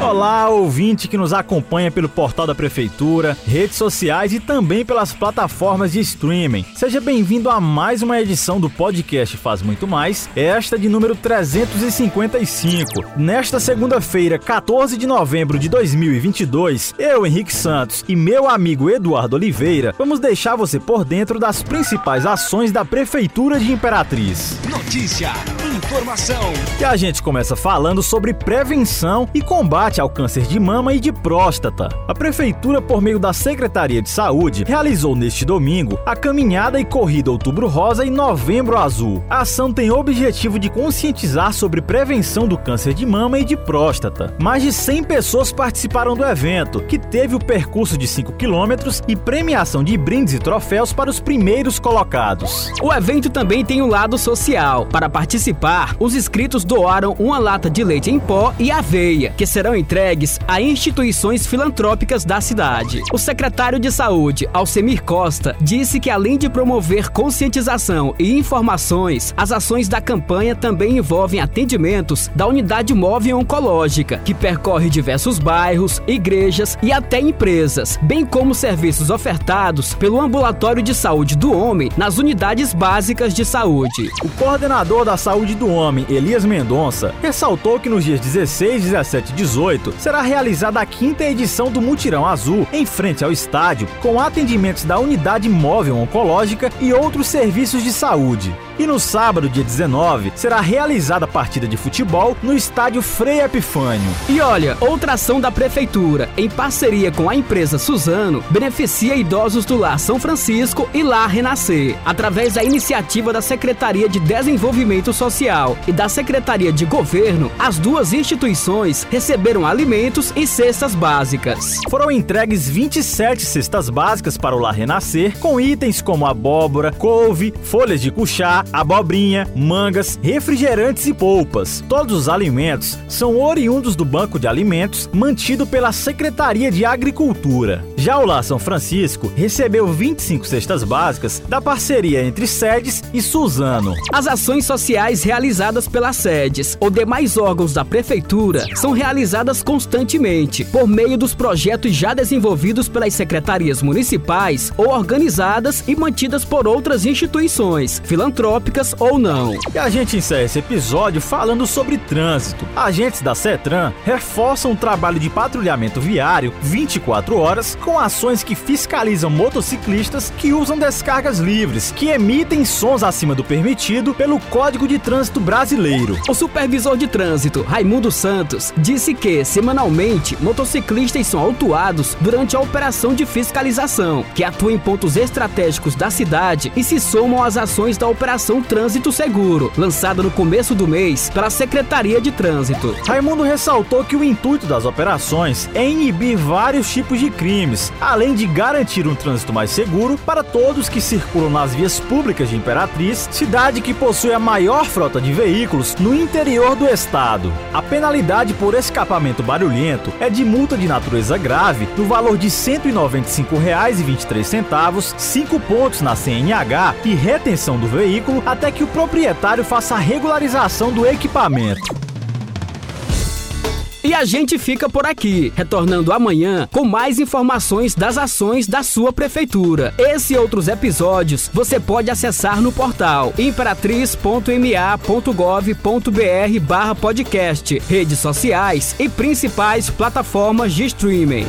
Olá, ouvinte que nos acompanha pelo portal da Prefeitura, redes sociais e também pelas plataformas de streaming. Seja bem-vindo a mais uma edição do podcast Faz Muito Mais, esta de número 355. Nesta segunda-feira, 14 de novembro de 2022, eu, Henrique Santos, e meu amigo Eduardo Oliveira vamos deixar você por dentro das principais ações da Prefeitura de Imperatriz. Notícia, informação. E a gente começa falando sobre prevenção e combate ao câncer de mama e de próstata. A Prefeitura, por meio da Secretaria de Saúde, realizou neste domingo a caminhada e corrida Outubro Rosa e Novembro Azul. A ação tem o objetivo de conscientizar sobre prevenção do câncer de mama e de próstata. Mais de 100 pessoas participaram do evento, que teve o percurso de 5 quilômetros e premiação de brindes e troféus para os primeiros colocados. O evento também tem um lado social. Para participar, os inscritos doaram uma lata de leite em pó e aveia, que serão entregues a instituições filantrópicas da cidade. O secretário de Saúde, Alcemir Costa, disse que além de promover conscientização e informações, as ações da campanha também envolvem atendimentos da unidade móvel oncológica, que percorre diversos bairros, igrejas e até empresas, bem como serviços ofertados pelo ambulatório de saúde do homem nas unidades básicas de saúde. O coordenador da saúde do homem, Elias Mendonça, ressaltou que nos dias 16, 17 e 18 será realizada a quinta edição do Mutirão Azul, em frente ao estádio, com atendimentos da unidade móvel oncológica e outros serviços de saúde. E no sábado, dia 19, será realizada a partida de futebol no estádio Frei Epifânio. E olha, outra ação da prefeitura, em parceria com a empresa Suzano, beneficia idosos do Lar São Francisco e Lar Renascer, através da iniciativa da Secretaria de Desenvolvimento Social e da Secretaria de Governo. As duas instituições receberam alimentos e cestas básicas. Foram entregues 27 cestas básicas para o Lar Renascer, com itens como abóbora, couve, folhas de cuchá, abobrinha, mangas, refrigerantes e polpas. Todos os alimentos são oriundos do Banco de Alimentos mantido pela Secretaria de Agricultura. Já o Lar São Francisco recebeu 25 cestas básicas da parceria entre Sedes e Suzano. As ações sociais realizadas pelas sedes ou demais órgãos da prefeitura são realizadas constantemente por meio dos projetos já desenvolvidos pelas secretarias municipais ou organizadas e mantidas por outras instituições, filantrópicas ou não. E a gente encerra esse episódio falando sobre trânsito. Agentes da CETRAN reforçam o trabalho de patrulhamento viário 24 horas com ações que fiscalizam motociclistas que usam descargas livres, que emitem sons acima do permitido pelo Código de Trânsito Brasileiro. O supervisor de trânsito, Raimundo Santos, disse que, semanalmente, motociclistas são autuados durante a operação de fiscalização, que atua em pontos estratégicos da cidade e se somam às ações da Operação Trânsito Seguro, lançada no começo do mês pela Secretaria de Trânsito. Raimundo ressaltou que o intuito das operações é inibir vários tipos de crimes, além de garantir um trânsito mais seguro para todos que circulam nas vias públicas de Imperatriz, cidade que possui a maior frota de veículos no interior do estado. A penalidade por escapamento barulhento é de multa de natureza grave no valor de R$ 195,23, 5 pontos na CNH e retenção do veículo até que o proprietário faça a regularização do equipamento. E a gente fica por aqui, retornando amanhã com mais informações das ações da sua prefeitura. Esse e outros episódios você pode acessar no portal imperatriz.ma.gov.br barra podcast, redes sociais e principais plataformas de streaming.